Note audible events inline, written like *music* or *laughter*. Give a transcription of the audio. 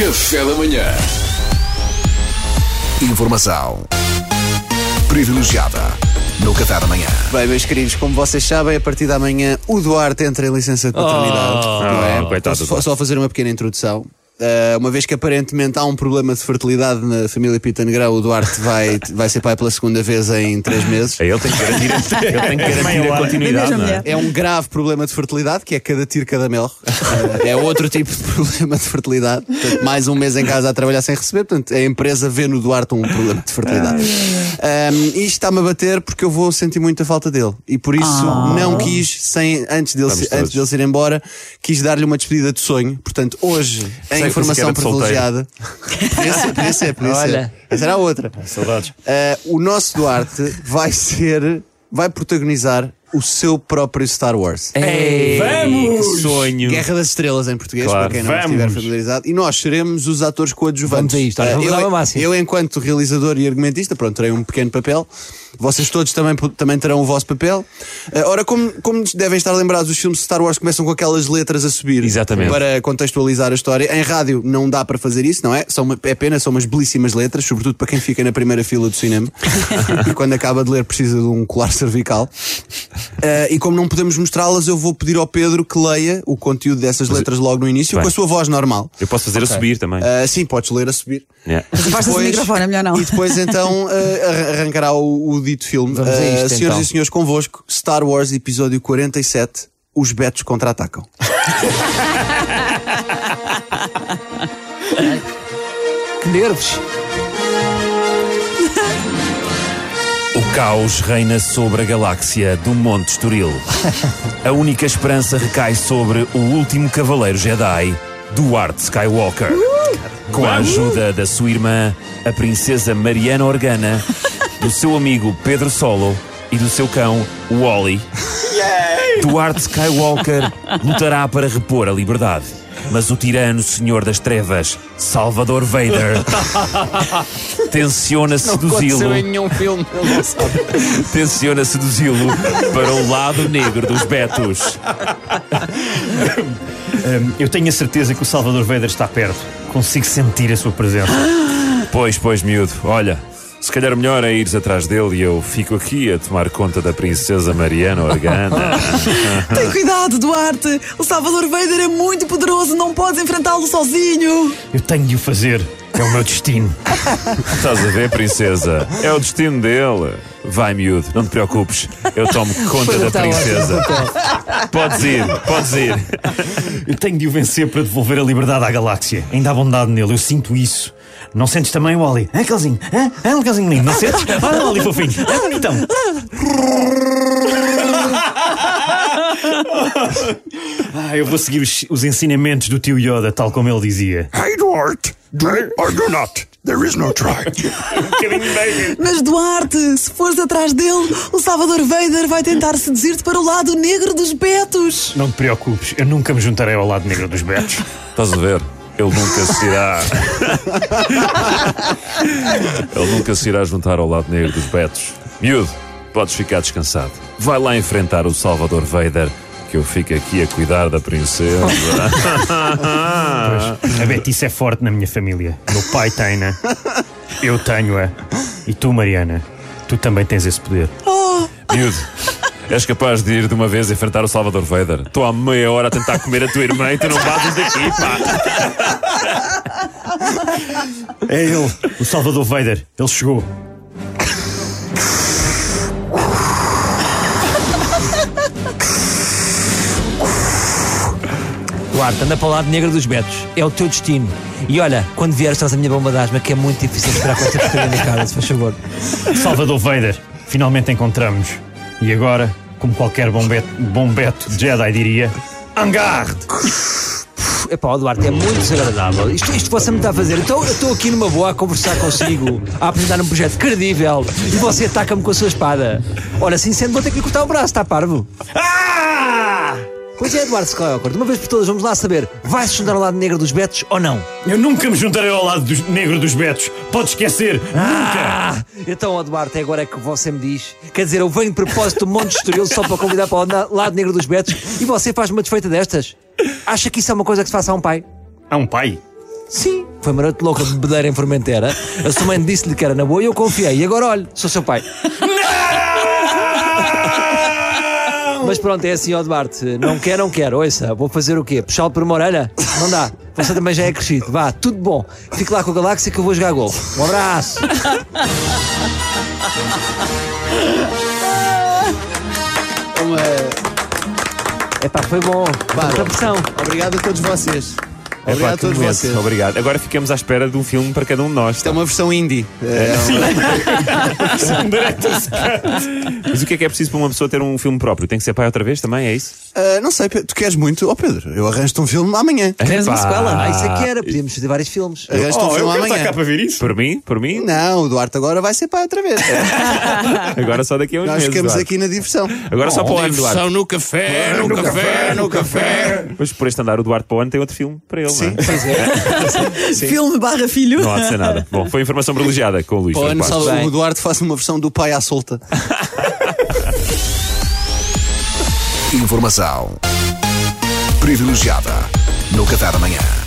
Café da manhã. Informação privilegiada no Café da manhã. Bem, meus queridos, como vocês sabem, a partir da manhã o Duarte entra em licença de paternidade. não é? Oh, coitado Duarte. só fazer uma pequena introdução. Uh, uma vez que aparentemente há um problema de fertilidade na família Pita Negrão, o Duarte vai, *laughs* vai ser pai pela segunda vez em três meses. É ele tem que garantir, *laughs* ele tem que garantir a continuidade, não é? É um grave problema de fertilidade, que é cada tiro, cada mel. Uh, é outro tipo de *laughs* problema de fertilidade. Portanto, mais um mês em casa a trabalhar sem receber. Portanto, a empresa vê no Duarte um problema de fertilidade. Um, isto está-me a bater porque eu vou sentir muita falta dele. E por isso não quis, sem, antes, dele, antes todos. dele se ir embora, quis dar-lhe uma despedida de sonho. Portanto, hoje, que informação privilegiada. Podia ser, podia. Olha. Essa era a outra. Saudades. Uh, o nosso Duarte vai ser, vai protagonizar o seu próprio Star Wars. Ei, Vamos! Sonho! Guerra das Estrelas em português, Claro. para quem não Vamos. estiver familiarizado. E nós seremos os atores coadjuvantes. Vamos a isto, olha, vamos eu, dar uma máxima. eu, enquanto realizador e argumentista, pronto, terei um pequeno papel. Vocês todos também, também terão o vosso papel. Uh, ora, como, como devem estar lembrados, os filmes de Star Wars começam com aquelas letras a subir Exatamente. para contextualizar a história. Em rádio não dá para fazer isso, não é? São uma, é pena, são umas belíssimas letras, sobretudo para quem fica na primeira fila do cinema *laughs* e quando acaba de ler precisa de um colar cervical. Uh, e como não podemos mostrá-las, eu vou pedir ao Pedro que leia o conteúdo dessas letras logo no início Bem. com a sua voz normal. Eu posso fazer a subir também. Uh, sim, podes ler a subir. Yeah. Afasta-se do microfone, é melhor não. E depois então uh, *laughs* arran- arrancará o, o dito filme. Vamos a isto, senhoras então. e senhores, convosco, Star Wars Episódio 47, Os Betos Contra-Atacam. *laughs* Que nervos! Caos reina sobre a galáxia do Monte Estoril. A única esperança recai sobre o último cavaleiro Jedi, Duarte Skywalker. Com a ajuda da sua irmã, a princesa Mariana Organa, do seu amigo Pedro Solo e do seu cão, Wally. Duarte Skywalker lutará para repor a liberdade. Mas o tirano Senhor das Trevas, Salvador Vader, tenciona seduzi-lo nenhum filme, ele não sabe. tenciona seduzi-lo para o lado negro dos Betos. Hum, eu tenho a certeza que o Salvador Vader está perto. Consigo sentir a sua presença. Pois, pois, miúdo, olha, se calhar melhor é ires atrás dele e eu fico aqui a tomar conta da princesa Mariana Organa. *laughs* Tem cuidado, Duarte. O Salvador Vader é muito poderoso, não podes enfrentá-lo sozinho. Eu tenho de o fazer. É o meu destino. Estás a ver, princesa? É o destino dele. Vai, miúdo, não te preocupes. Eu tomo conta da princesa. Podes ir, podes ir. Eu tenho de o vencer para devolver a liberdade à galáxia. Ainda há bondade nele, eu sinto isso. Não sentes também, Wally? Hã, Calzinho? Hã? Hã, Calzinho lindo? Não sentes? *laughs* Olha, Wally fofinho. Hã, bonitão? *laughs* Ah, eu vou seguir os, os ensinamentos do tio Yoda, tal como ele dizia. Hey, Duarte, do or do not. There is no try. *laughs* Mas, Duarte, se fores atrás dele, o Salvador Vader vai tentar seduzir-te para o lado negro dos betos. Não te preocupes, eu nunca me juntarei ao lado negro dos betos. Estás a ver? Ele nunca se irá. Ele nunca se irá juntar ao lado negro dos Betos. Miúdo, podes ficar descansado. Vai lá enfrentar o Salvador Vader, que eu fico aqui a cuidar da princesa. A Betice é forte na minha família. Meu pai tem-na. Eu tenho-a. E tu, Mariana, tu também tens esse poder. Miúdo, és capaz de ir de uma vez enfrentar o Salvador Vader? Estou há meia hora a tentar comer a tua irmã e tu não vazas daqui, pá. É ele, o Salvador Vader. Ele chegou. Duarte, anda para o lado negro dos Betos. É o teu destino. E olha, quando vieres, traz a minha bomba de asma, que é muito difícil de esperar com esta porcaria na cara, se faz favor. Salvador Vader, finalmente encontramos. E agora, como qualquer bom beto, bom beto Jedi diria, Angarde! Epá, Duarte, é muito desagradável. Isto, isto você me está a fazer. Então eu estou aqui numa boa a conversar consigo, a apresentar um projeto credível e você ataca-me com a sua espada. Ora, assim sendo, vou ter que lhe cortar o braço, está parvo? Ah! Pois é, Eduardo Skywalker, de uma vez por todas, vamos lá saber: vai-se juntar ao lado negro dos Betos ou não? Eu nunca me juntarei ao lado dos negro dos betos. Pode esquecer. Nunca! Ah! Então, ó, Duarte, é agora que você me diz. Quer dizer, eu venho de propósito do Monte Estoril só para convidar para o lado negro dos Betos e você faz uma desfeita destas? Acha que isso é uma coisa que se faça a um pai? Há um pai. Sim. Foi uma noite louca de bebedeira em Formentera. A sua mãe disse-lhe que era na boa e eu confiei. E agora, olha, sou seu pai. Mas pronto, é assim, ó Duarte. Não quer, não quer. Ouça, vou fazer o quê? Puxá-lo por uma orelha? Não dá. Você também já é crescido. Vá, tudo bom. Fique lá com a galáxia que eu vou jogar golfe. Um abraço. Uma... Epá, foi bom. Pressão. Obrigado a todos vocês. É Obrigado pá, a todos momento. vocês. Obrigado. Agora ficamos à espera de um filme para cada um de nós. Isto é uma versão indie. É, *laughs* *laughs* Mas o que é que é preciso para uma pessoa ter um filme próprio? Tem que ser pai outra vez também? É isso? ah, não sei, tu queres muito? Ó Pedro, eu arranjo-te um filme amanhã. Queres uma sequela? Ah, isso é que era. Podíamos fazer vários filmes. Arranjo-te um Oh, eu filme estar amanhã. cá para ver isso. Por mim? Por mim? Não, o Duarte agora vai ser pai outra vez. *laughs* Agora só daqui a uns Nós meses. ficamos Duarte. aqui na diversão. Agora só para o ano, Duarte. no café, no, café, no café. Mas por este andar, o Duarte para o ano tem outro filme para ele, não é? Pois é. *laughs* Filme barra filho. Não há de ser nada. Bom, foi informação privilegiada com o Luís. O ano o Duarte faz uma versão do pai à solta. *laughs* Informação privilegiada no café da manhã.